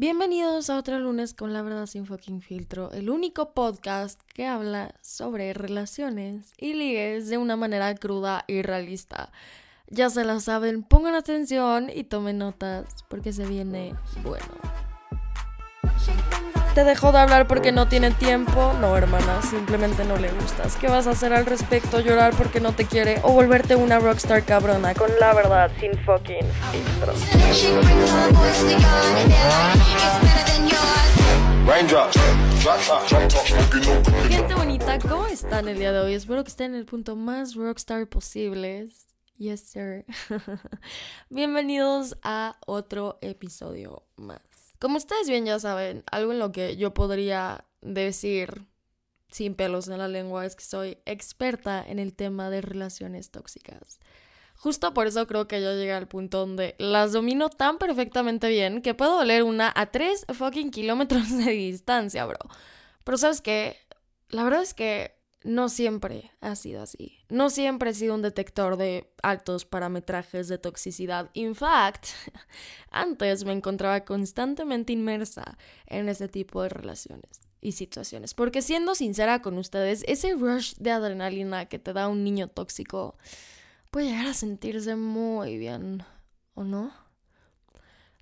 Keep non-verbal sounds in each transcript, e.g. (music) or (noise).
Bienvenidos a otro lunes con La Verdad Sin Fucking Filtro, el único podcast que habla sobre relaciones y ligues de una manera cruda y realista. Ya se la saben, pongan atención y tomen notas porque se viene bueno. ¿Te dejó de hablar porque no tiene tiempo? No, hermana, simplemente no le gustas. ¿Qué vas a hacer al respecto? ¿Llorar porque no te quiere? ¿O volverte una rockstar cabrona con la verdad sin fucking filtro? Gente bonita, ¿cómo están el día de hoy? Espero que estén en el punto más rockstar posible. Yes, sir. (laughs) Bienvenidos a otro episodio más. Como ustedes bien ya saben, algo en lo que yo podría decir sin pelos en la lengua es que soy experta en el tema de relaciones tóxicas. Justo por eso creo que yo llegué al punto donde las domino tan perfectamente bien que puedo oler una a tres fucking kilómetros de distancia, bro. Pero sabes qué, la verdad es que no siempre ha sido así. No siempre he sido un detector de altos parametrajes de toxicidad. In fact, (laughs) antes me encontraba constantemente inmersa en ese tipo de relaciones y situaciones. Porque siendo sincera con ustedes, ese rush de adrenalina que te da un niño tóxico puede llegar a sentirse muy bien, ¿o no?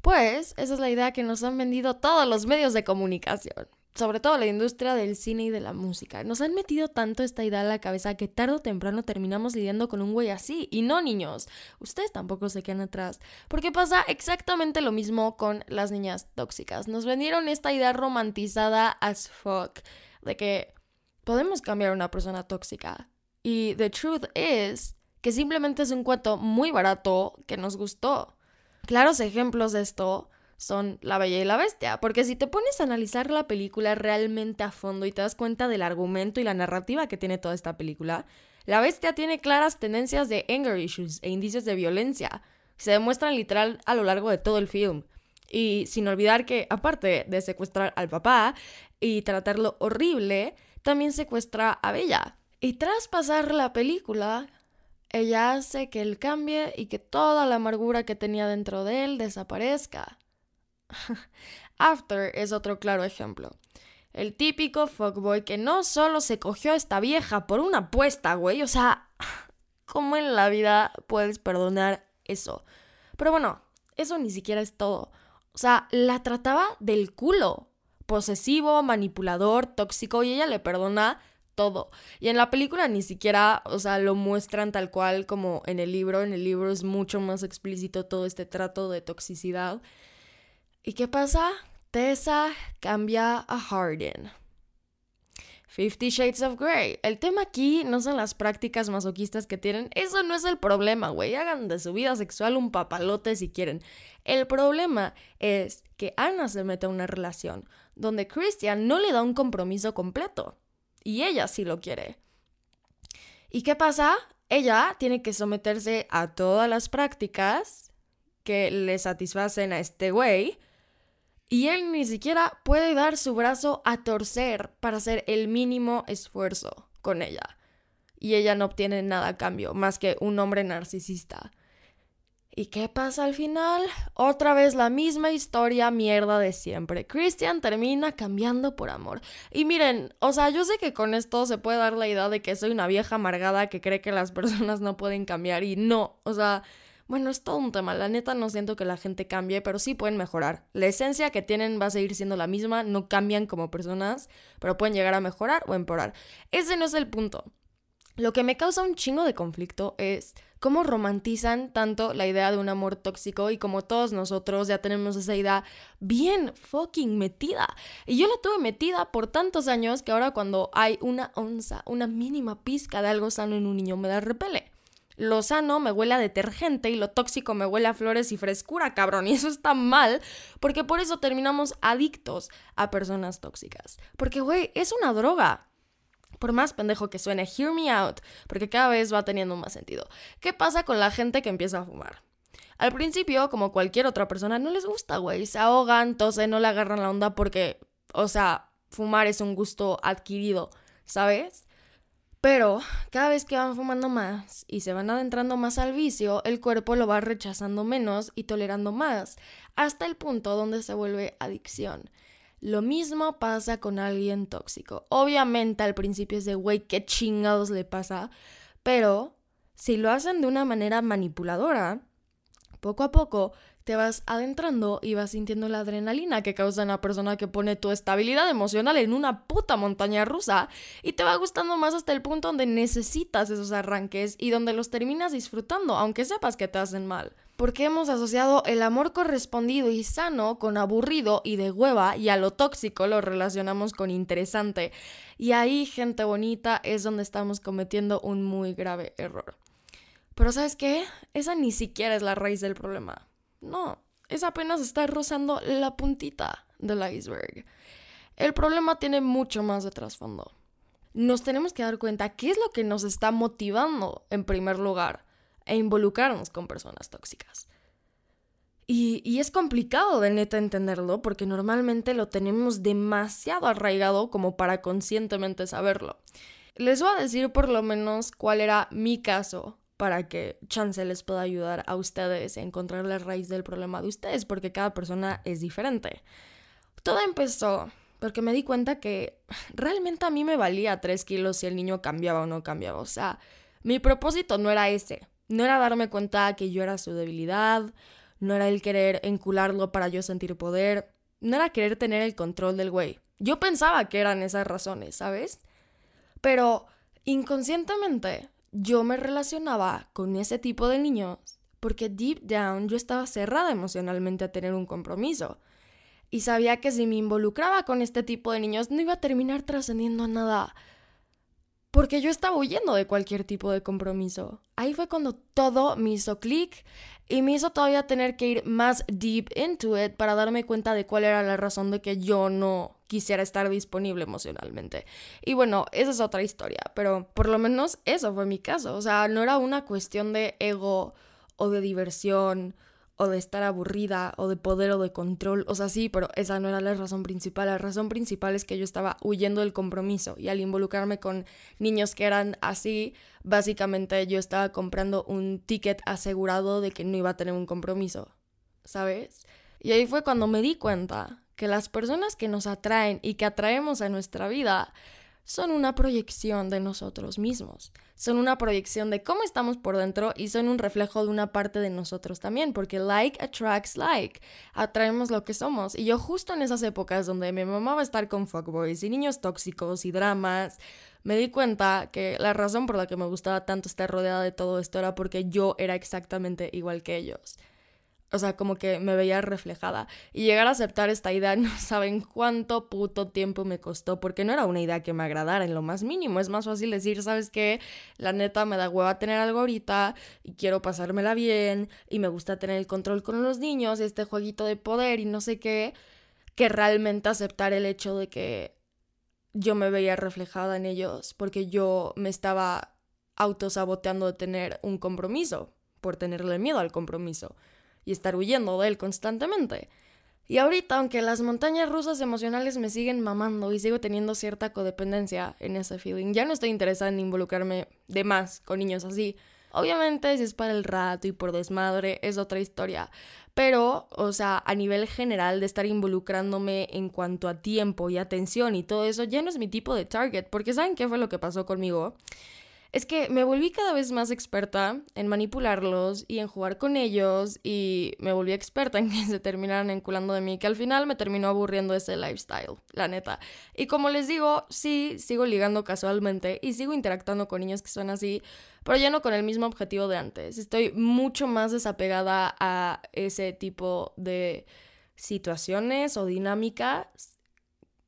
Pues esa es la idea que nos han vendido todos los medios de comunicación sobre todo la industria del cine y de la música. Nos han metido tanto esta idea a la cabeza que tarde o temprano terminamos lidiando con un güey así. Y no, niños, ustedes tampoco se quedan atrás. Porque pasa exactamente lo mismo con las niñas tóxicas. Nos vendieron esta idea romantizada as fuck de que podemos cambiar a una persona tóxica. Y the truth is que simplemente es un cuento muy barato que nos gustó. Claros ejemplos de esto son La Bella y la Bestia, porque si te pones a analizar la película realmente a fondo y te das cuenta del argumento y la narrativa que tiene toda esta película, La Bestia tiene claras tendencias de anger issues e indicios de violencia, se demuestran literal a lo largo de todo el film. Y sin olvidar que, aparte de secuestrar al papá y tratarlo horrible, también secuestra a Bella. Y tras pasar la película, ella hace que él cambie y que toda la amargura que tenía dentro de él desaparezca. After es otro claro ejemplo. El típico fuckboy que no solo se cogió a esta vieja por una apuesta, güey. O sea, ¿cómo en la vida puedes perdonar eso? Pero bueno, eso ni siquiera es todo. O sea, la trataba del culo. Posesivo, manipulador, tóxico, y ella le perdona todo. Y en la película ni siquiera, o sea, lo muestran tal cual como en el libro. En el libro es mucho más explícito todo este trato de toxicidad. ¿Y qué pasa? Tessa cambia a Harden. Fifty Shades of Grey. El tema aquí no son las prácticas masoquistas que tienen. Eso no es el problema, güey. Hagan de su vida sexual un papalote si quieren. El problema es que Anna se mete a una relación donde Christian no le da un compromiso completo. Y ella sí lo quiere. ¿Y qué pasa? Ella tiene que someterse a todas las prácticas que le satisfacen a este güey y él ni siquiera puede dar su brazo a torcer para hacer el mínimo esfuerzo con ella. Y ella no obtiene nada a cambio, más que un hombre narcisista. ¿Y qué pasa al final? Otra vez la misma historia mierda de siempre. Christian termina cambiando por amor. Y miren, o sea, yo sé que con esto se puede dar la idea de que soy una vieja amargada que cree que las (laughs) personas no pueden cambiar y no, o sea, bueno, es todo un tema. La neta no siento que la gente cambie, pero sí pueden mejorar. La esencia que tienen va a seguir siendo la misma, no cambian como personas, pero pueden llegar a mejorar o empeorar. Ese no es el punto. Lo que me causa un chingo de conflicto es cómo romantizan tanto la idea de un amor tóxico y como todos nosotros ya tenemos esa idea bien fucking metida. Y yo la tuve metida por tantos años que ahora cuando hay una onza, una mínima pizca de algo sano en un niño me da repele. Lo sano me huele a detergente y lo tóxico me huele a flores y frescura, cabrón. Y eso está mal, porque por eso terminamos adictos a personas tóxicas. Porque, güey, es una droga. Por más pendejo que suene, hear me out, porque cada vez va teniendo más sentido. ¿Qué pasa con la gente que empieza a fumar? Al principio, como cualquier otra persona, no les gusta, güey. Se ahogan, tosen, no le agarran la onda porque, o sea, fumar es un gusto adquirido, ¿sabes? Pero cada vez que van fumando más y se van adentrando más al vicio, el cuerpo lo va rechazando menos y tolerando más, hasta el punto donde se vuelve adicción. Lo mismo pasa con alguien tóxico. Obviamente al principio es de, güey, qué chingados le pasa, pero si lo hacen de una manera manipuladora, poco a poco te vas adentrando y vas sintiendo la adrenalina que causa una persona que pone tu estabilidad emocional en una puta montaña rusa y te va gustando más hasta el punto donde necesitas esos arranques y donde los terminas disfrutando, aunque sepas que te hacen mal. Porque hemos asociado el amor correspondido y sano con aburrido y de hueva y a lo tóxico lo relacionamos con interesante. Y ahí, gente bonita, es donde estamos cometiendo un muy grave error. Pero ¿sabes qué? Esa ni siquiera es la raíz del problema. No, es apenas está rozando la puntita del iceberg. El problema tiene mucho más de trasfondo. Nos tenemos que dar cuenta qué es lo que nos está motivando, en primer lugar, a involucrarnos con personas tóxicas. Y, y, es complicado de neta entenderlo porque normalmente lo tenemos demasiado arraigado como para conscientemente saberlo. Les voy a decir por lo menos cuál era mi caso para que chance les pueda ayudar a ustedes a encontrar la raíz del problema de ustedes, porque cada persona es diferente. Todo empezó porque me di cuenta que realmente a mí me valía 3 kilos si el niño cambiaba o no cambiaba. O sea, mi propósito no era ese. No era darme cuenta que yo era su debilidad, no era el querer encularlo para yo sentir poder, no era querer tener el control del güey. Yo pensaba que eran esas razones, ¿sabes? Pero inconscientemente yo me relacionaba con ese tipo de niños porque deep down yo estaba cerrada emocionalmente a tener un compromiso. Y sabía que si me involucraba con este tipo de niños no iba a terminar trascendiendo a nada. Porque yo estaba huyendo de cualquier tipo de compromiso. Ahí fue cuando todo me hizo clic y me hizo todavía tener que ir más deep into it para darme cuenta de cuál era la razón de que yo no quisiera estar disponible emocionalmente. Y bueno, esa es otra historia, pero por lo menos eso fue mi caso. O sea, no era una cuestión de ego o de diversión o de estar aburrida o de poder o de control. O sea, sí, pero esa no era la razón principal. La razón principal es que yo estaba huyendo del compromiso y al involucrarme con niños que eran así, básicamente yo estaba comprando un ticket asegurado de que no iba a tener un compromiso, ¿sabes? Y ahí fue cuando me di cuenta que las personas que nos atraen y que atraemos a nuestra vida son una proyección de nosotros mismos, son una proyección de cómo estamos por dentro y son un reflejo de una parte de nosotros también, porque like attracts like, atraemos lo que somos. Y yo justo en esas épocas donde mi mamá va a estar con fuckboys y niños tóxicos y dramas, me di cuenta que la razón por la que me gustaba tanto estar rodeada de todo esto era porque yo era exactamente igual que ellos. O sea, como que me veía reflejada. Y llegar a aceptar esta idea, (laughs) no saben cuánto puto tiempo me costó, porque no era una idea que me agradara en lo más mínimo. Es más fácil decir, ¿sabes qué? La neta me da hueva tener algo ahorita y quiero pasármela bien y me gusta tener el control con los niños este jueguito de poder y no sé qué, que realmente aceptar el hecho de que yo me veía reflejada en ellos, porque yo me estaba autosaboteando de tener un compromiso, por tenerle miedo al compromiso y estar huyendo de él constantemente. Y ahorita, aunque las montañas rusas emocionales me siguen mamando y sigo teniendo cierta codependencia en ese feeling, ya no estoy interesada en involucrarme de más con niños así. Obviamente, si es para el rato y por desmadre, es otra historia. Pero, o sea, a nivel general de estar involucrándome en cuanto a tiempo y atención y todo eso, ya no es mi tipo de target. Porque ¿saben qué fue lo que pasó conmigo? Es que me volví cada vez más experta en manipularlos y en jugar con ellos y me volví experta en (laughs) que se terminaran enculando de mí, que al final me terminó aburriendo ese lifestyle, la neta. Y como les digo, sí, sigo ligando casualmente y sigo interactuando con niños que son así, pero ya no con el mismo objetivo de antes. Estoy mucho más desapegada a ese tipo de situaciones o dinámicas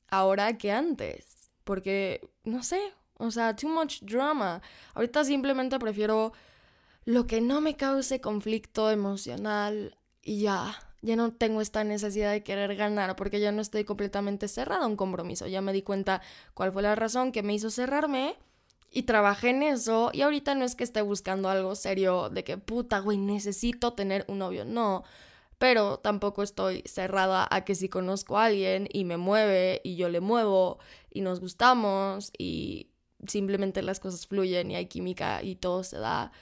ahora que antes, porque, no sé, o sea, too much drama. Ahorita simplemente prefiero lo que no me cause conflicto emocional y ya. Ya no tengo esta necesidad de querer ganar porque ya no estoy completamente cerrada a un compromiso. Ya me di cuenta cuál fue la razón que me hizo cerrarme y trabajé en eso. Y ahorita no es que esté buscando algo serio de que puta, güey, necesito tener un novio. No, pero tampoco estoy cerrada a que si conozco a alguien y me mueve y yo le muevo y nos gustamos y simplemente las cosas fluyen y hay química y todo se da,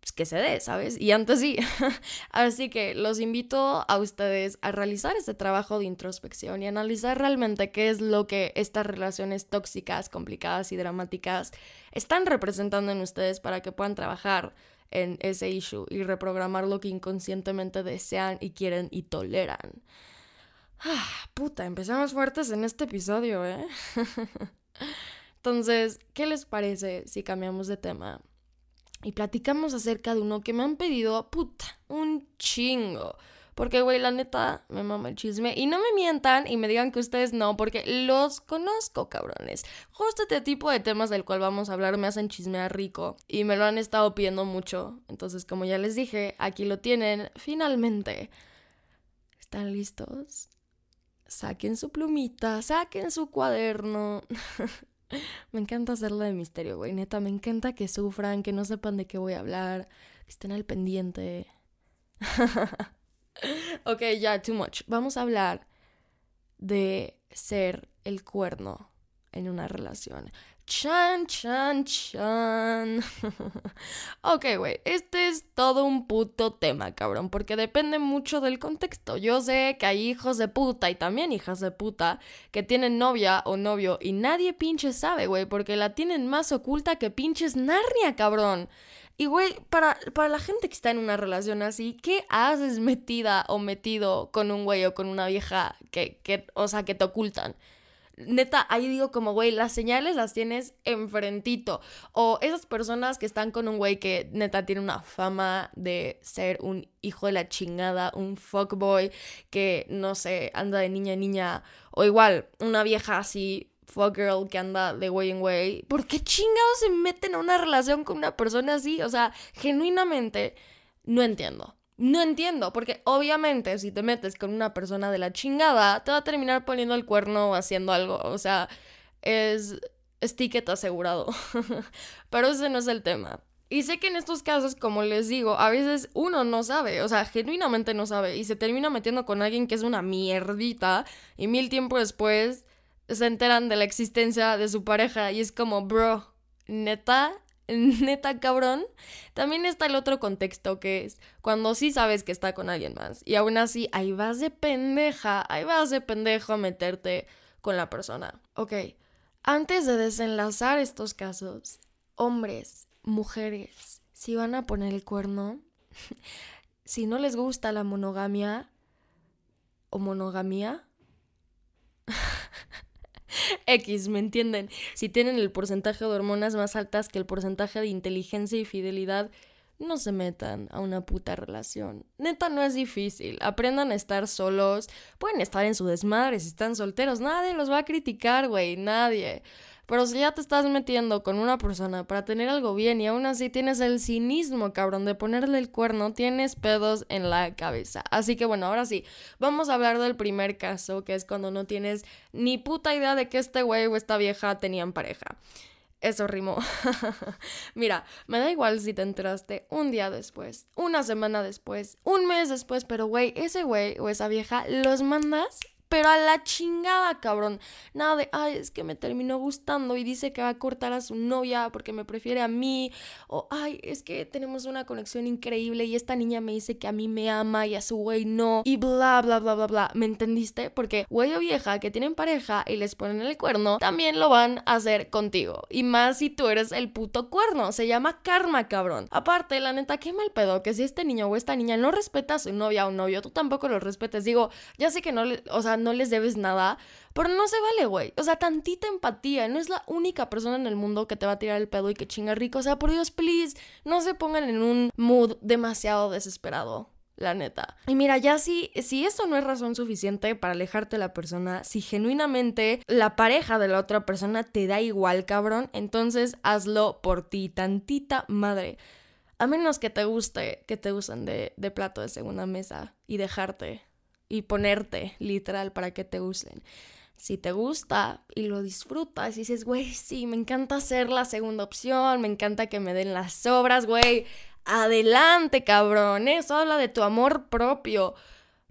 pues que se dé, ¿sabes? Y antes sí. (laughs) Así que los invito a ustedes a realizar este trabajo de introspección y analizar realmente qué es lo que estas relaciones tóxicas, complicadas y dramáticas están representando en ustedes para que puedan trabajar en ese issue y reprogramar lo que inconscientemente desean y quieren y toleran. Ah, puta, empezamos fuertes en este episodio, ¿eh? (laughs) Entonces, ¿qué les parece si cambiamos de tema? Y platicamos acerca de uno que me han pedido, puta, un chingo. Porque, güey, la neta, me mama el chisme. Y no me mientan y me digan que ustedes no, porque los conozco, cabrones. Justo este tipo de temas del cual vamos a hablar me hacen chismear rico. Y me lo han estado pidiendo mucho. Entonces, como ya les dije, aquí lo tienen, finalmente. ¿Están listos? Saquen su plumita, saquen su cuaderno. (laughs) (laughs) me encanta hacerlo de misterio, güey. Neta, me encanta que sufran, que no sepan de qué voy a hablar, que estén al pendiente. (laughs) ok, ya, too much. Vamos a hablar de ser el cuerno en una relación. Chan, chan, chan. (laughs) ok, güey, este es todo un puto tema, cabrón, porque depende mucho del contexto. Yo sé que hay hijos de puta y también hijas de puta que tienen novia o novio y nadie pinche sabe, güey, porque la tienen más oculta que pinches Narnia, cabrón. Y, güey, para, para la gente que está en una relación así, ¿qué haces metida o metido con un güey o con una vieja que, que, o sea, que te ocultan? Neta, ahí digo como, güey, las señales las tienes enfrentito. O esas personas que están con un güey que neta tiene una fama de ser un hijo de la chingada, un fuckboy que, no sé, anda de niña a niña. O igual, una vieja así fuck girl que anda de way en way. ¿Por qué chingados se meten a una relación con una persona así? O sea, genuinamente no entiendo. No entiendo, porque obviamente si te metes con una persona de la chingada, te va a terminar poniendo el cuerno o haciendo algo. O sea, es, es ticket asegurado. (laughs) Pero ese no es el tema. Y sé que en estos casos, como les digo, a veces uno no sabe, o sea, genuinamente no sabe, y se termina metiendo con alguien que es una mierdita, y mil tiempo después se enteran de la existencia de su pareja y es como, bro, neta, (laughs) neta cabrón. También está el otro contexto que es cuando sí sabes que está con alguien más y aún así ahí vas de pendeja, ahí vas de pendejo a meterte con la persona. Ok, antes de desenlazar estos casos, hombres, mujeres, si van a poner el cuerno, (laughs) si no les gusta la monogamia o monogamia, (laughs) X, ¿me entienden? Si tienen el porcentaje de hormonas más altas que el porcentaje de inteligencia y fidelidad, no se metan a una puta relación. Neta, no es difícil. Aprendan a estar solos. Pueden estar en su desmadre si están solteros. Nadie los va a criticar, güey. Nadie. Pero si ya te estás metiendo con una persona para tener algo bien y aún así tienes el cinismo, cabrón, de ponerle el cuerno, tienes pedos en la cabeza. Así que bueno, ahora sí, vamos a hablar del primer caso, que es cuando no tienes ni puta idea de que este güey o esta vieja tenían pareja. Eso rimó. (laughs) Mira, me da igual si te enteraste un día después, una semana después, un mes después, pero güey, ese güey o esa vieja los mandas pero a la chingada, cabrón. Nada de, ay, es que me terminó gustando y dice que va a cortar a su novia porque me prefiere a mí. O, ay, es que tenemos una conexión increíble y esta niña me dice que a mí me ama y a su güey no. Y bla, bla, bla, bla, bla. ¿Me entendiste? Porque güey o vieja que tienen pareja y les ponen el cuerno, también lo van a hacer contigo. Y más si tú eres el puto cuerno. Se llama karma, cabrón. Aparte, la neta, qué mal pedo que si este niño o esta niña no respeta a su novia o novio, tú tampoco lo respetes. Digo, ya sé que no le, o sea, no les debes nada, pero no se vale, güey. O sea, tantita empatía. No es la única persona en el mundo que te va a tirar el pedo y que chinga rico. O sea, por Dios, please, no se pongan en un mood demasiado desesperado la neta. Y mira, ya si, si esto no es razón suficiente para alejarte de la persona, si genuinamente la pareja de la otra persona te da igual, cabrón, entonces hazlo por ti, tantita madre. A menos que te guste que te usen de, de plato de segunda mesa y dejarte y ponerte literal para que te usen. Si te gusta y lo disfrutas y dices, güey, sí, me encanta ser la segunda opción, me encanta que me den las obras, güey, adelante, cabrón, eso habla de tu amor propio.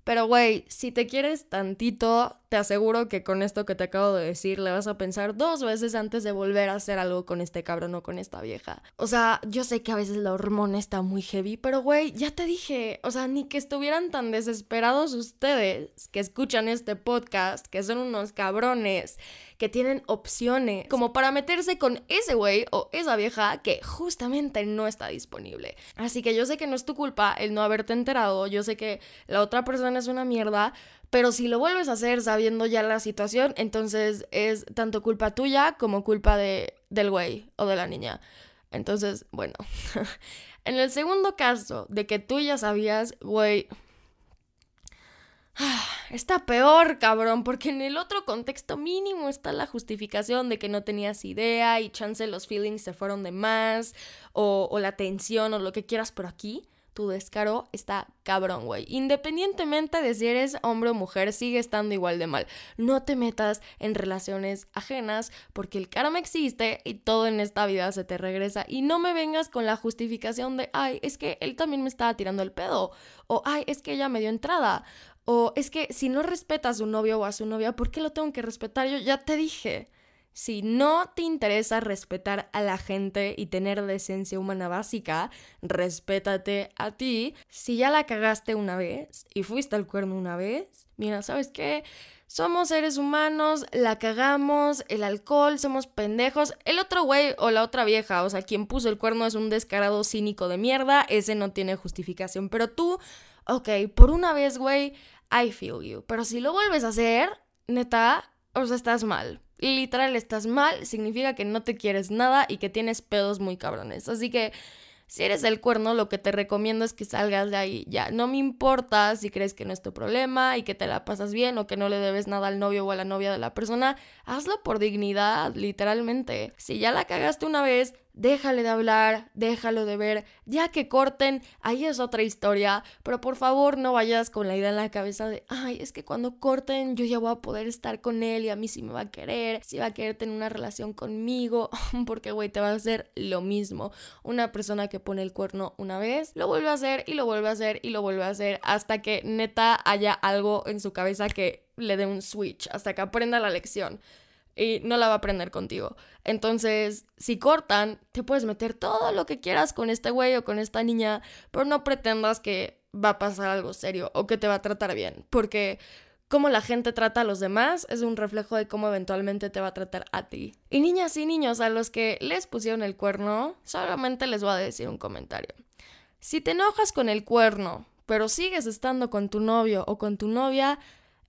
Pero, güey, si te quieres tantito, te aseguro que con esto que te acabo de decir le vas a pensar dos veces antes de volver a hacer algo con este cabrón o con esta vieja. O sea, yo sé que a veces la hormona está muy heavy, pero güey, ya te dije, o sea, ni que estuvieran tan desesperados ustedes que escuchan este podcast, que son unos cabrones, que tienen opciones como para meterse con ese güey o esa vieja que justamente no está disponible. Así que yo sé que no es tu culpa el no haberte enterado, yo sé que la otra persona es una mierda, pero si lo vuelves a hacer sabiendo ya la situación, entonces es tanto culpa tuya como culpa de, del güey o de la niña. Entonces, bueno, (laughs) en el segundo caso de que tú ya sabías, güey, (sighs) Está peor, cabrón, porque en el otro contexto mínimo está la justificación de que no tenías idea y chance los feelings se fueron de más o, la tensión o lo que quieras, pero aquí tu descaro está cabrón, güey. Independientemente de si eres hombre o mujer, sigue estando igual de mal. No te metas en relaciones ajenas porque el karma existe y todo en esta vida se te regresa. Y no me vengas con la justificación de, ay, es que él también me estaba tirando el pedo. O, ay, es que ella me dio entrada. O es que si no respetas a su novio o a su novia, ¿por qué lo tengo que respetar? Yo ya te dije. Si no te interesa respetar a la gente y tener decencia humana básica, respétate a ti. Si ya la cagaste una vez y fuiste al cuerno una vez, mira, ¿sabes qué? Somos seres humanos, la cagamos, el alcohol, somos pendejos. El otro güey o la otra vieja, o sea, quien puso el cuerno es un descarado cínico de mierda, ese no tiene justificación. Pero tú, ok, por una vez, güey, I feel you. Pero si lo vuelves a hacer, neta, o sea, estás mal. Literal, estás mal, significa que no te quieres nada y que tienes pedos muy cabrones. Así que si eres el cuerno, lo que te recomiendo es que salgas de ahí. Ya, no me importa si crees que no es tu problema y que te la pasas bien o que no le debes nada al novio o a la novia de la persona. Hazlo por dignidad, literalmente. Si ya la cagaste una vez, déjale de hablar, déjalo de ver, ya que corten, ahí es otra historia, pero por favor no vayas con la idea en la cabeza de, ay, es que cuando corten yo ya voy a poder estar con él y a mí sí me va a querer, sí va a querer tener una relación conmigo, (laughs) porque güey, te va a hacer lo mismo. Una persona que pone el cuerno una vez, lo vuelve a hacer y lo vuelve a hacer y lo vuelve a hacer hasta que neta haya algo en su cabeza que le dé un switch, hasta que aprenda la lección y no la va a aprender contigo. Entonces, si cortan, te puedes meter todo lo que quieras con este güey o con esta niña, pero no pretendas que va a pasar algo serio o que te va a tratar bien, porque cómo la gente trata a los demás es un reflejo de cómo eventualmente te va a tratar a ti. Y niñas y niños a los que les pusieron el cuerno, solamente les voy a decir un comentario. Si te enojas con el cuerno, pero sigues estando con tu novio o con tu novia,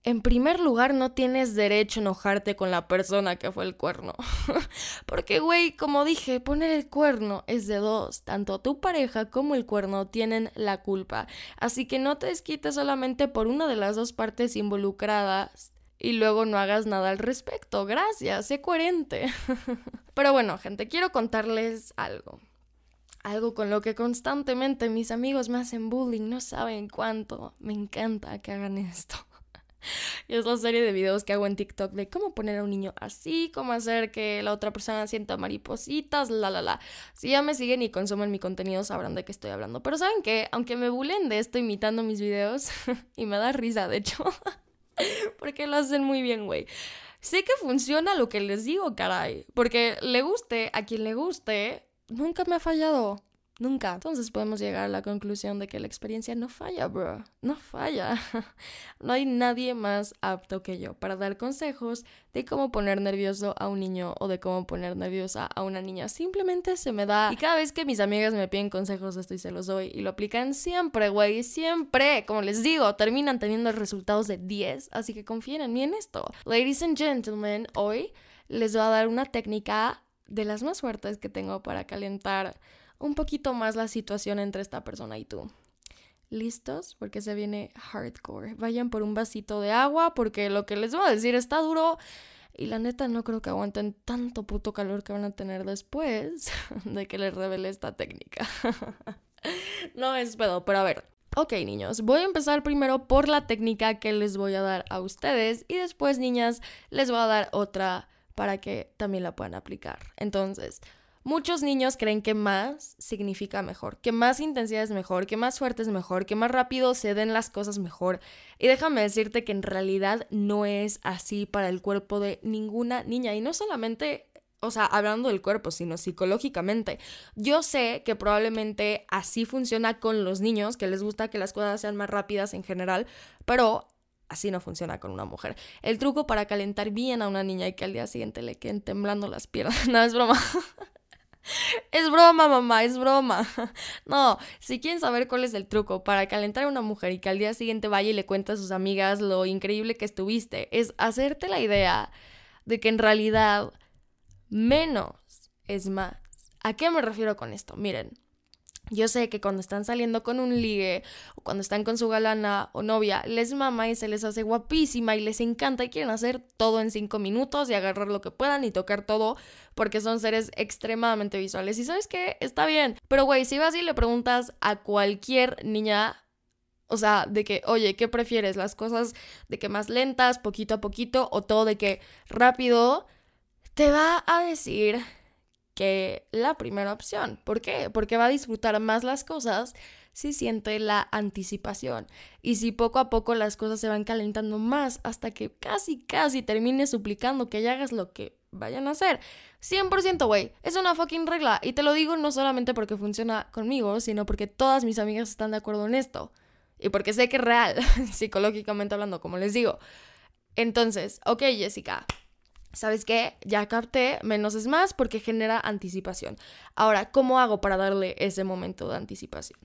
en primer lugar, no tienes derecho a enojarte con la persona que fue el cuerno. (laughs) Porque, güey, como dije, poner el cuerno es de dos. Tanto tu pareja como el cuerno tienen la culpa. Así que no te desquites solamente por una de las dos partes involucradas y luego no hagas nada al respecto. Gracias, sé coherente. (laughs) Pero bueno, gente, quiero contarles algo. Algo con lo que constantemente mis amigos me hacen bullying. No saben cuánto. Me encanta que hagan esto. (laughs) Y es la serie de videos que hago en TikTok de cómo poner a un niño así, cómo hacer que la otra persona sienta maripositas, la, la, la. Si ya me siguen y consumen mi contenido sabrán de qué estoy hablando. Pero ¿saben qué? Aunque me bulen de esto imitando mis videos, (laughs) y me da risa, de hecho, (laughs) porque lo hacen muy bien, güey. Sé que funciona lo que les digo, caray. Porque le guste a quien le guste, nunca me ha fallado. Nunca. Entonces podemos llegar a la conclusión de que la experiencia no falla, bro. No falla. (laughs) No hay nadie más apto que yo para dar consejos de cómo poner nervioso a un niño o de cómo poner nerviosa a una niña. Simplemente se me da. Y cada vez que mis amigas me piden consejos, esto y se los doy. Y lo aplican siempre, güey. Siempre. Como les digo, terminan teniendo resultados de 10. Así que confíen en mí en esto. Ladies and gentlemen, hoy les voy a dar una técnica de las más fuertes que tengo para calentar un poquito más la situación entre esta persona y tú. ¿Listos? Porque se viene hardcore. Vayan por un vasito de agua porque lo que les voy a decir está duro. Y la neta no creo que aguanten tanto puto calor que van a tener después (laughs) de que les revele esta técnica. (laughs) no es pedo, pero a ver. Ok niños, voy a empezar primero por la técnica que les voy a dar a ustedes y después niñas les voy a dar otra para que también la puedan aplicar. Entonces, Muchos niños creen que más significa mejor, que más intensidad es mejor, que más fuerte es mejor, que más rápido se den las cosas mejor. Y déjame decirte que en realidad no es así para el cuerpo de ninguna niña. Y no solamente, o sea, hablando del cuerpo, sino psicológicamente. Yo sé que probablemente así funciona con los niños, que les gusta que las cosas sean más rápidas en general, pero Así no funciona con una mujer. El truco para calentar bien a una niña y que al día siguiente le queden temblando las piernas. (laughs) No, es broma. (laughs) Es broma, mamá, es broma. (laughs) No, si quieren saber cuál es el truco para calentar a una mujer y que al día siguiente vaya y le cuente a sus amigas lo increíble que estuviste, es hacerte la idea de que en realidad menos es más. ¿A qué me refiero con esto? Miren, yo sé que cuando están saliendo con un ligue o cuando están con su galana o novia, les mama y se les hace guapísima y les encanta y quieren hacer todo en cinco minutos y agarrar lo que puedan y tocar todo porque son seres extremadamente visuales. Y sabes qué, está bien. Pero güey, si vas y le preguntas a cualquier niña, o sea, de que, oye, ¿qué prefieres? ¿Las cosas de que más lentas, poquito a poquito o todo de que rápido? Te va a decir que la primera opción. ¿Por qué? Porque va a disfrutar más las cosas si siente la anticipación y si poco a poco las cosas se van calentando más hasta que casi, casi termine suplicando que ya hagas lo que vayan a hacer. 100% güey, es una fucking regla y te lo digo no solamente porque funciona conmigo, sino porque todas mis amigas están de acuerdo en esto y porque sé que es real, (laughs) psicológicamente hablando, como les digo. Entonces, ok Jessica, ¿Sabes qué? Ya capté, menos es más porque genera anticipación. Ahora, ¿cómo hago para darle ese momento de anticipación?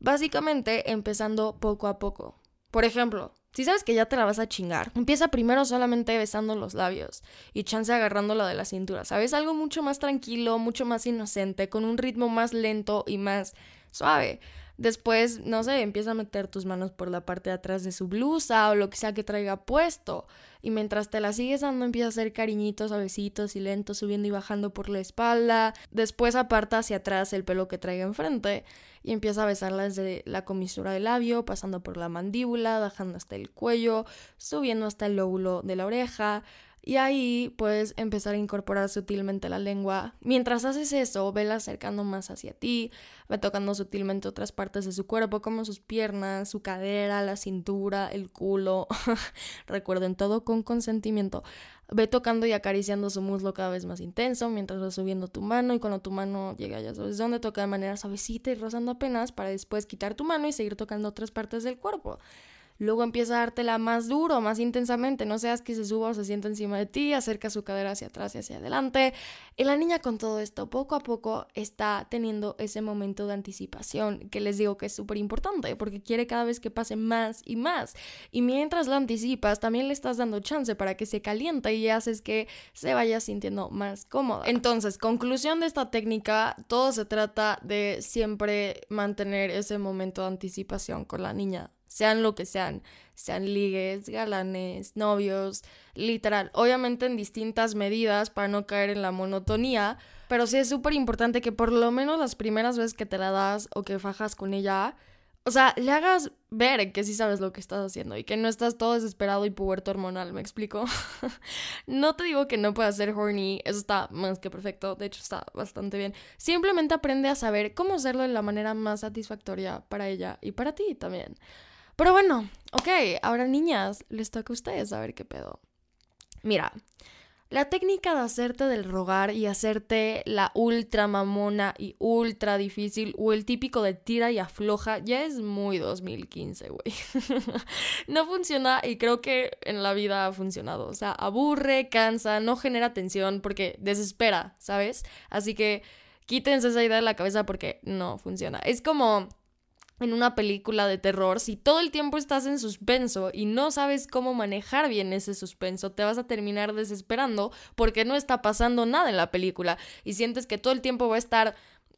Básicamente empezando poco a poco. Por ejemplo, si sabes que ya te la vas a chingar, empieza primero solamente besando los labios y chance agarrándola de la cintura, ¿sabes? Algo mucho más tranquilo, mucho más inocente, con un ritmo más lento y más suave. Después, no sé, empieza a meter tus manos por la parte de atrás de su blusa o lo que sea que traiga puesto. Y mientras te la sigues dando, empieza a hacer cariñitos, besitos y lentos, subiendo y bajando por la espalda. Después aparta hacia atrás el pelo que traiga enfrente y empieza a besarla desde la comisura del labio, pasando por la mandíbula, bajando hasta el cuello, subiendo hasta el lóbulo de la oreja, y ahí puedes empezar a incorporar sutilmente la lengua. Mientras haces eso, vela acercando más hacia ti, ve tocando sutilmente otras partes de su cuerpo, como sus piernas, su cadera, la cintura, el culo. (laughs) Recuerden todo con consentimiento. Ve tocando y acariciando su muslo cada vez más intenso mientras vas subiendo tu mano y cuando tu mano llega ya sabes dónde, toca de manera suavecita y rozando apenas para después quitar tu mano y seguir tocando otras partes del cuerpo. Luego empieza a dártela más duro, más intensamente. No seas que se suba o se sienta encima de ti, acerca su cadera hacia atrás y hacia adelante. Y la niña con todo esto, poco a poco, está teniendo ese momento de anticipación que les digo que es súper importante porque quiere cada vez que pase más y más. Y mientras la anticipas, también le estás dando chance para que se caliente y haces que se vaya sintiendo más cómoda. Entonces, conclusión de esta técnica, todo se trata de siempre mantener ese momento de anticipación con la niña sean lo que sean, sean ligues, galanes, novios, literal, obviamente en distintas medidas para no caer en la monotonía, pero sí es súper importante que por lo menos las primeras veces que te la das o que fajas con ella, o sea, le hagas ver que sí sabes lo que estás haciendo y que no estás todo desesperado y puberto hormonal, ¿me explico? (laughs) no te digo que no puedas ser horny, eso está más que perfecto, de hecho está bastante bien. Simplemente aprende a saber cómo hacerlo de la manera más satisfactoria para ella y para ti también. Pero bueno, ok, ahora niñas, les toca a ustedes a ver qué pedo. Mira, la técnica de hacerte del rogar y hacerte la ultra mamona y ultra difícil o el típico de tira y afloja ya es muy 2015, güey. (laughs) no funciona y creo que en la vida ha funcionado. O sea, aburre, cansa, no genera tensión porque desespera, ¿sabes? Así que quítense esa idea de la cabeza porque no funciona. Es como en una película de terror, si todo el tiempo estás en suspenso y no sabes cómo manejar bien ese suspenso, te vas a terminar desesperando porque no está pasando nada en la película y sientes que todo el tiempo va a estar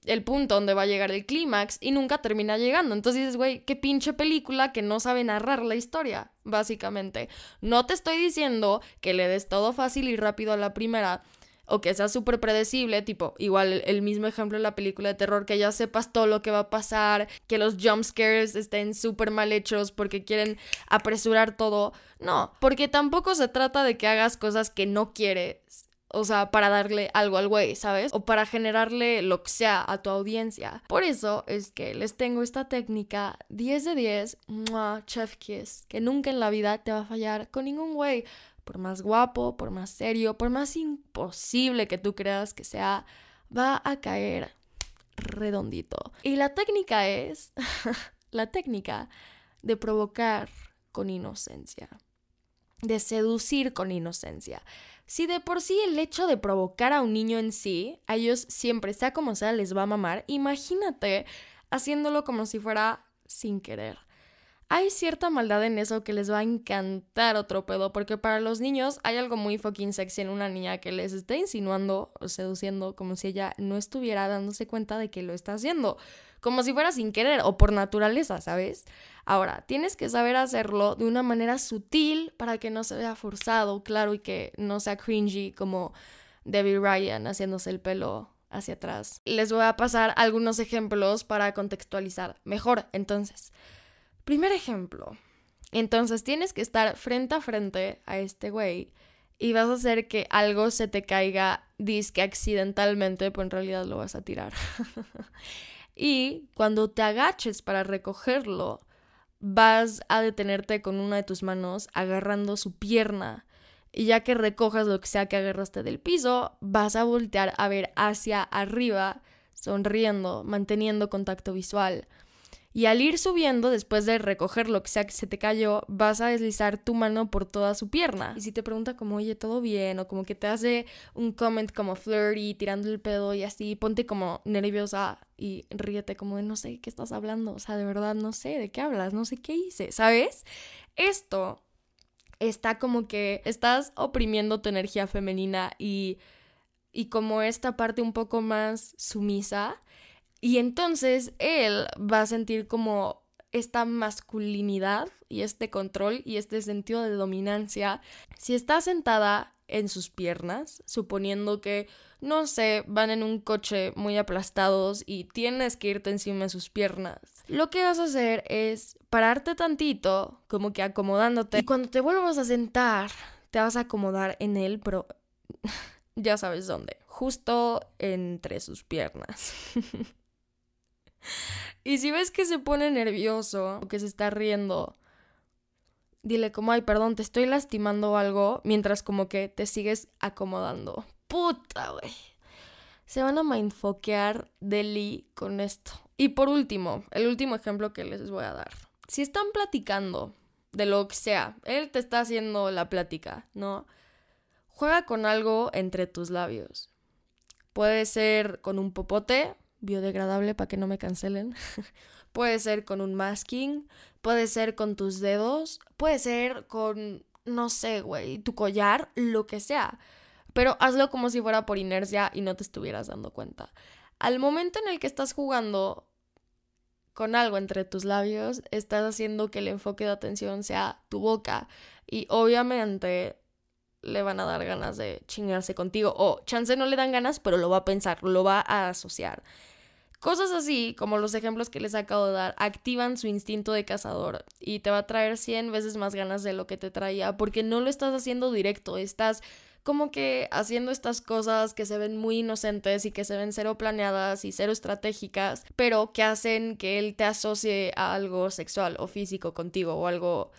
el punto donde va a llegar el clímax y nunca termina llegando. Entonces dices, güey, qué pinche película que no sabe narrar la historia, básicamente. No te estoy diciendo que le des todo fácil y rápido a la primera, o que sea súper predecible, tipo, igual el, mismo ejemplo en la película de terror, que ya sepas todo lo que va a pasar, que los jump scares estén súper mal hechos porque quieren apresurar todo. No, porque tampoco se trata de que hagas cosas que no quieres O sea, para darle algo al güey, ¿sabes? O para generarle lo que sea a tu audiencia. Por eso es que les tengo esta técnica 10 de 10, chef kiss, que nunca en la vida te va a fallar con ningún güey. Por más guapo, por más serio, por más imposible que tú creas que sea, va a caer redondito. Y la técnica es (laughs) la técnica de provocar con inocencia, de seducir con inocencia. Si de por sí el hecho de provocar a un niño en sí, a ellos siempre, sea como sea, les va a mamar, imagínate haciéndolo como si fuera sin querer. Hay cierta maldad en eso que les va a encantar otro pedo, porque para los niños hay algo muy fucking sexy en una niña que les esté insinuando o seduciendo como si ella no estuviera dándose cuenta de que lo está haciendo, como si fuera sin querer o por naturaleza, ¿sabes? Ahora, tienes que saber hacerlo de una manera sutil para que no se vea forzado, claro, y que no sea cringy como Debbie Ryan haciéndose el pelo hacia atrás. Les voy a pasar algunos ejemplos para contextualizar mejor. Entonces, primer ejemplo. Entonces tienes que estar frente a frente a este güey y vas a hacer que algo se te caiga disque accidentalmente, pues en realidad lo vas a tirar. (laughs) y cuando te agaches para recogerlo, vas a detenerte con una de tus manos agarrando su pierna. Y ya que recojas lo que sea que agarraste del piso, vas a voltear a ver hacia arriba, sonriendo, manteniendo contacto visual. Y al ir subiendo, después de recoger lo que sea que se te cayó, vas a deslizar tu mano por toda su pierna. Y si te pregunta como, oye, ¿todo bien? O como que te hace un comment como flirty, tirando el pedo y así, ponte como nerviosa y ríete como de no sé qué estás hablando. O sea, de verdad no sé de qué hablas, no sé qué hice, ¿sabes? Esto está como que estás oprimiendo tu energía femenina y, y como esta parte un poco más sumisa y entonces él va a sentir como esta masculinidad y este control y este sentido de dominancia. Si está sentada en sus piernas, suponiendo que, no sé, van en un coche muy aplastados y tienes que irte encima de sus piernas, lo que vas a hacer es pararte tantito, como que acomodándote, y cuando te vuelvas a sentar, te vas a acomodar en él, pero (laughs) ya sabes dónde, justo entre sus piernas. (laughs) Y si ves que se pone nervioso o que se está riendo, dile como, ay, perdón, te estoy lastimando algo, mientras como que te sigues acomodando. Puta, güey. Se van a mindfoquear Deli con esto. Y por último, el último ejemplo que les voy a dar. Si están platicando de lo que sea, él te está haciendo la plática, ¿no? Juega con algo entre tus labios. Puede ser con un popote, biodegradable para que no me cancelen. (laughs) puede ser con un masking, puede ser con tus dedos, puede ser con, no sé, güey, tu collar, lo que sea. Pero hazlo como si fuera por inercia y no te estuvieras dando cuenta. Al momento en el que estás jugando con algo entre tus labios, estás haciendo que el enfoque de atención sea tu boca. Y obviamente le van a dar ganas de chingarse contigo. O chance no le dan ganas, pero lo va a pensar, lo va a asociar. Cosas así, como los ejemplos que les acabo de dar, activan su instinto de cazador y te va a traer 100 veces más ganas de lo que te traía porque no lo estás haciendo directo, estás como que haciendo estas cosas que se ven muy inocentes y que se ven cero planeadas y cero estratégicas, pero que hacen que él te asocie a algo sexual o físico contigo o algo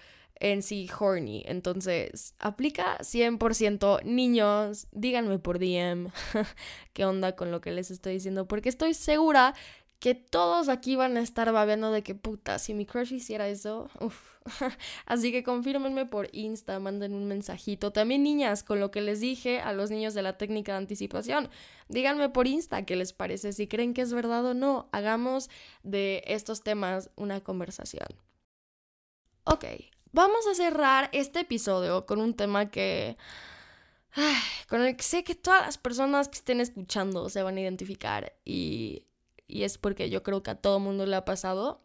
en sí horny. Entonces, aplica 100%. Niños, díganme por DM (laughs) qué onda con lo que les estoy diciendo, porque estoy segura que todos aquí van a estar babeando de que puta, si mi crush hiciera eso, uff. (laughs) Así que confírmenme por Insta, manden un mensajito. También niñas, con lo que les dije a los niños de la técnica de anticipación, díganme por Insta qué les parece, si creen que es verdad o no. Hagamos de estos temas una conversación. Ok, Vamos a cerrar este episodio con un tema que... con el que sé que todas las personas que estén escuchando se van a identificar y, y es porque yo creo que a todo mundo le ha pasado.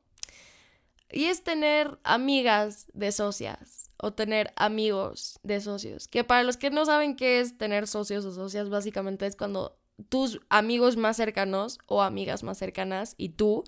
Y es tener amigas de socias o tener amigos de socios. Que para los que no saben qué es tener socios o socias, básicamente es cuando tus amigos más cercanos o amigas más cercanas y tú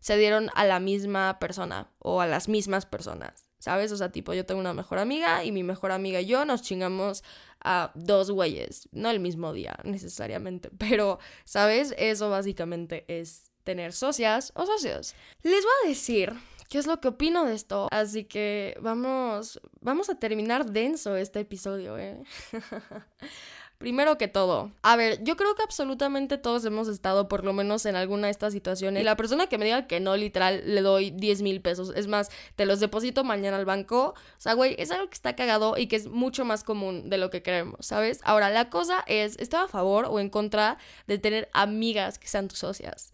se dieron a la misma persona o a las mismas personas. ¿Sabes? O sea, tipo, yo tengo una mejor amiga y mi mejor amiga y yo nos chingamos a dos güeyes. No el mismo día, necesariamente. (laughs) Pero, ¿sabes? Eso básicamente es tener socias o socios. Les voy a decir qué es lo que opino de esto. Así que vamos, vamos a terminar denso este episodio, ¿eh? (laughs) Primero que todo, a ver, yo creo que absolutamente todos hemos estado por lo menos en alguna de estas situaciones. Y la persona que me diga que no, literal, le doy 10 mil pesos. Es más, te los deposito mañana al banco. O sea, güey, es algo que está cagado y que es mucho más común de lo que creemos, ¿sabes? Ahora, la cosa es, ¿estaba a favor o en contra de tener amigas que sean tus socias?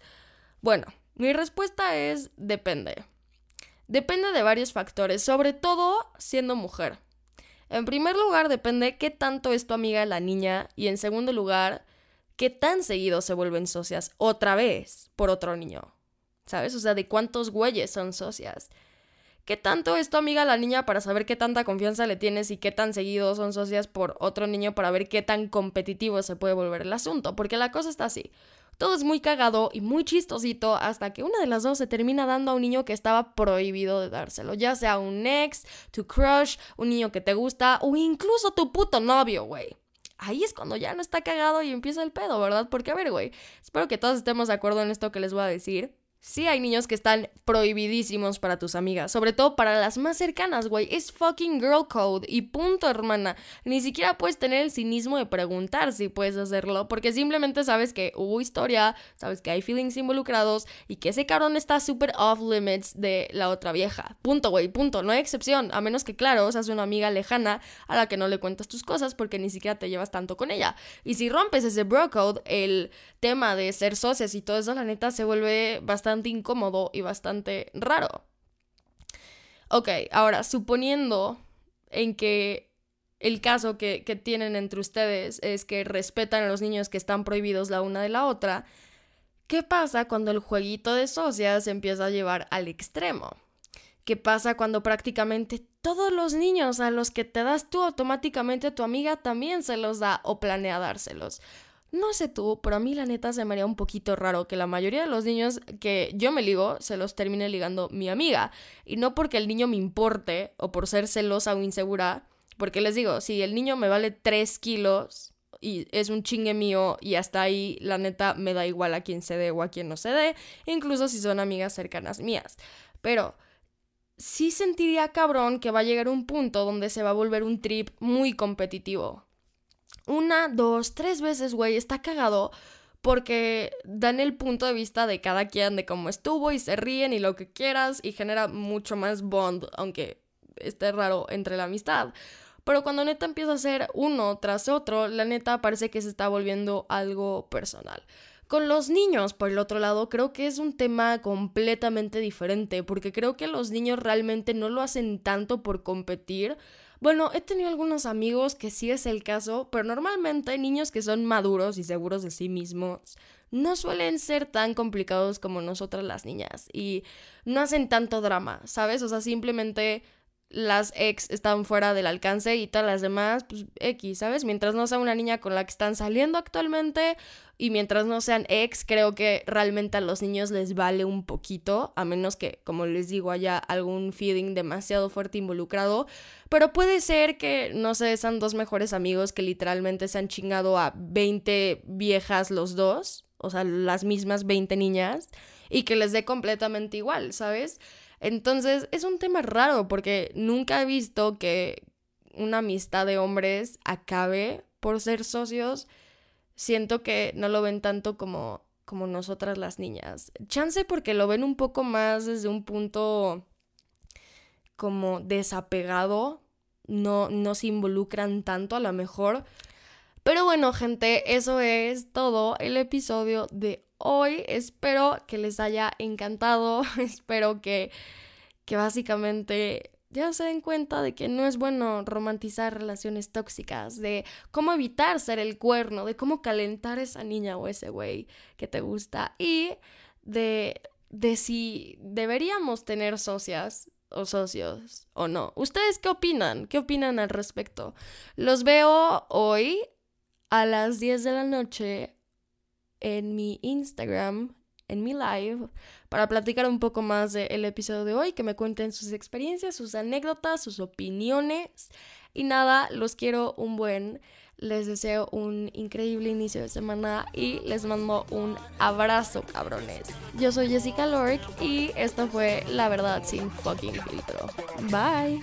Bueno, mi respuesta es depende. Depende de varios factores, sobre todo siendo mujer. En primer lugar, depende qué tanto es tu amiga la niña y en segundo lugar, qué tan seguido se vuelven socias otra vez por otro niño. ¿Sabes? O sea, de cuántos güeyes son socias. ¿Qué tanto es tu amiga la niña para saber qué tanta confianza le tienes y qué tan seguido son socias por otro niño para ver qué tan competitivo se puede volver el asunto? Porque la cosa está así. Todo es muy cagado y muy chistosito hasta que una de las dos se termina dando a un niño que estaba prohibido de dárselo, ya sea un ex, tu crush, un niño que te gusta o incluso tu puto novio, güey. Ahí es cuando ya no está cagado y empieza el pedo, ¿verdad? Porque a ver, güey, espero que todos estemos de acuerdo en esto que les voy a decir. Sí hay niños que están prohibidísimos para tus amigas, sobre todo para las más cercanas, güey. Es fucking girl code y punto, hermana. Ni siquiera puedes tener el cinismo de preguntar si puedes hacerlo, porque simplemente sabes que hubo historia, sabes que hay feelings involucrados y que ese cabrón está súper off limits de la otra vieja. Punto, güey, punto. No hay excepción, a menos que, claro, seas una amiga lejana a la que no le cuentas tus cosas porque ni siquiera te llevas tanto con ella. Y si rompes ese bro code, el tema de ser socias y todo eso, la neta, se vuelve bastante incómodo y bastante raro. Ok, ahora, suponiendo en que el caso que, tienen entre ustedes es que respetan a los niños que están prohibidos la una de la otra, ¿qué pasa cuando el jueguito de socias se empieza a llevar al extremo? ¿Qué pasa cuando prácticamente todos los niños a los que te das tú automáticamente tu amiga también se los da o planea dárselos? No sé tú, pero a mí la neta se me haría un poquito raro que la mayoría de los niños que yo me ligo se los termine ligando mi amiga. Y no porque el niño me importe o por ser celosa o insegura, porque les digo, si el niño me vale 3 kilos y es un chingue mío y hasta ahí la neta me da igual a quien se dé o a quien no se dé, incluso si son amigas cercanas mías. Pero sí sentiría cabrón que va a llegar un punto donde se va a volver un trip muy competitivo una, dos, tres veces, güey, está cagado porque dan el punto de vista de cada quien de cómo estuvo y se ríen y lo que quieras y genera mucho más bond, aunque esté raro entre la amistad. Pero cuando neta empieza a ser uno tras otro, la neta parece que se está volviendo algo personal. Con los niños, por el otro lado, creo que es un tema completamente diferente, porque creo que los niños realmente no lo hacen tanto por competir, bueno, he tenido algunos amigos que sí es el caso, pero normalmente niños que son maduros y seguros de sí mismos no suelen ser tan complicados como nosotras las niñas y no hacen tanto drama, ¿sabes? O sea, simplemente las ex están fuera del alcance y todas las demás, pues X, ¿sabes? Mientras no sea una niña con la que están saliendo actualmente y mientras no sean ex, creo que realmente a los niños les vale un poquito, a menos que, como les digo, haya algún feeling demasiado fuerte involucrado. Pero puede ser que, no sé, sean dos mejores amigos que literalmente se han chingado a 20 viejas los dos, o sea, las mismas 20 niñas, y que les dé completamente igual, ¿sabes? Entonces es un tema raro porque nunca he visto que una amistad de hombres acabe por ser socios. Siento que no lo ven tanto como, como nosotras las niñas. Chance porque lo ven un poco más desde un punto como desapegado. No, no se involucran tanto a lo mejor. Pero bueno, gente, eso es todo el episodio de hoy. Espero que les haya encantado. (laughs) Espero que, que básicamente ya se den cuenta de que no es bueno romantizar relaciones tóxicas, de cómo evitar ser el cuerno, de cómo calentar esa niña o ese güey que te gusta y de, de si deberíamos tener socias o socios o no. ¿Ustedes qué opinan? ¿Qué opinan al respecto? Los veo hoy a las 10 de la noche en mi Instagram en mi live para platicar un poco más del episodio de hoy, que me cuenten sus experiencias, sus anécdotas, sus opiniones. Y nada, los quiero un buen. Les deseo un increíble inicio de semana y les mando un abrazo, cabrones. Yo soy Jessica Lork y esto fue La Verdad sin fucking filtro. Bye.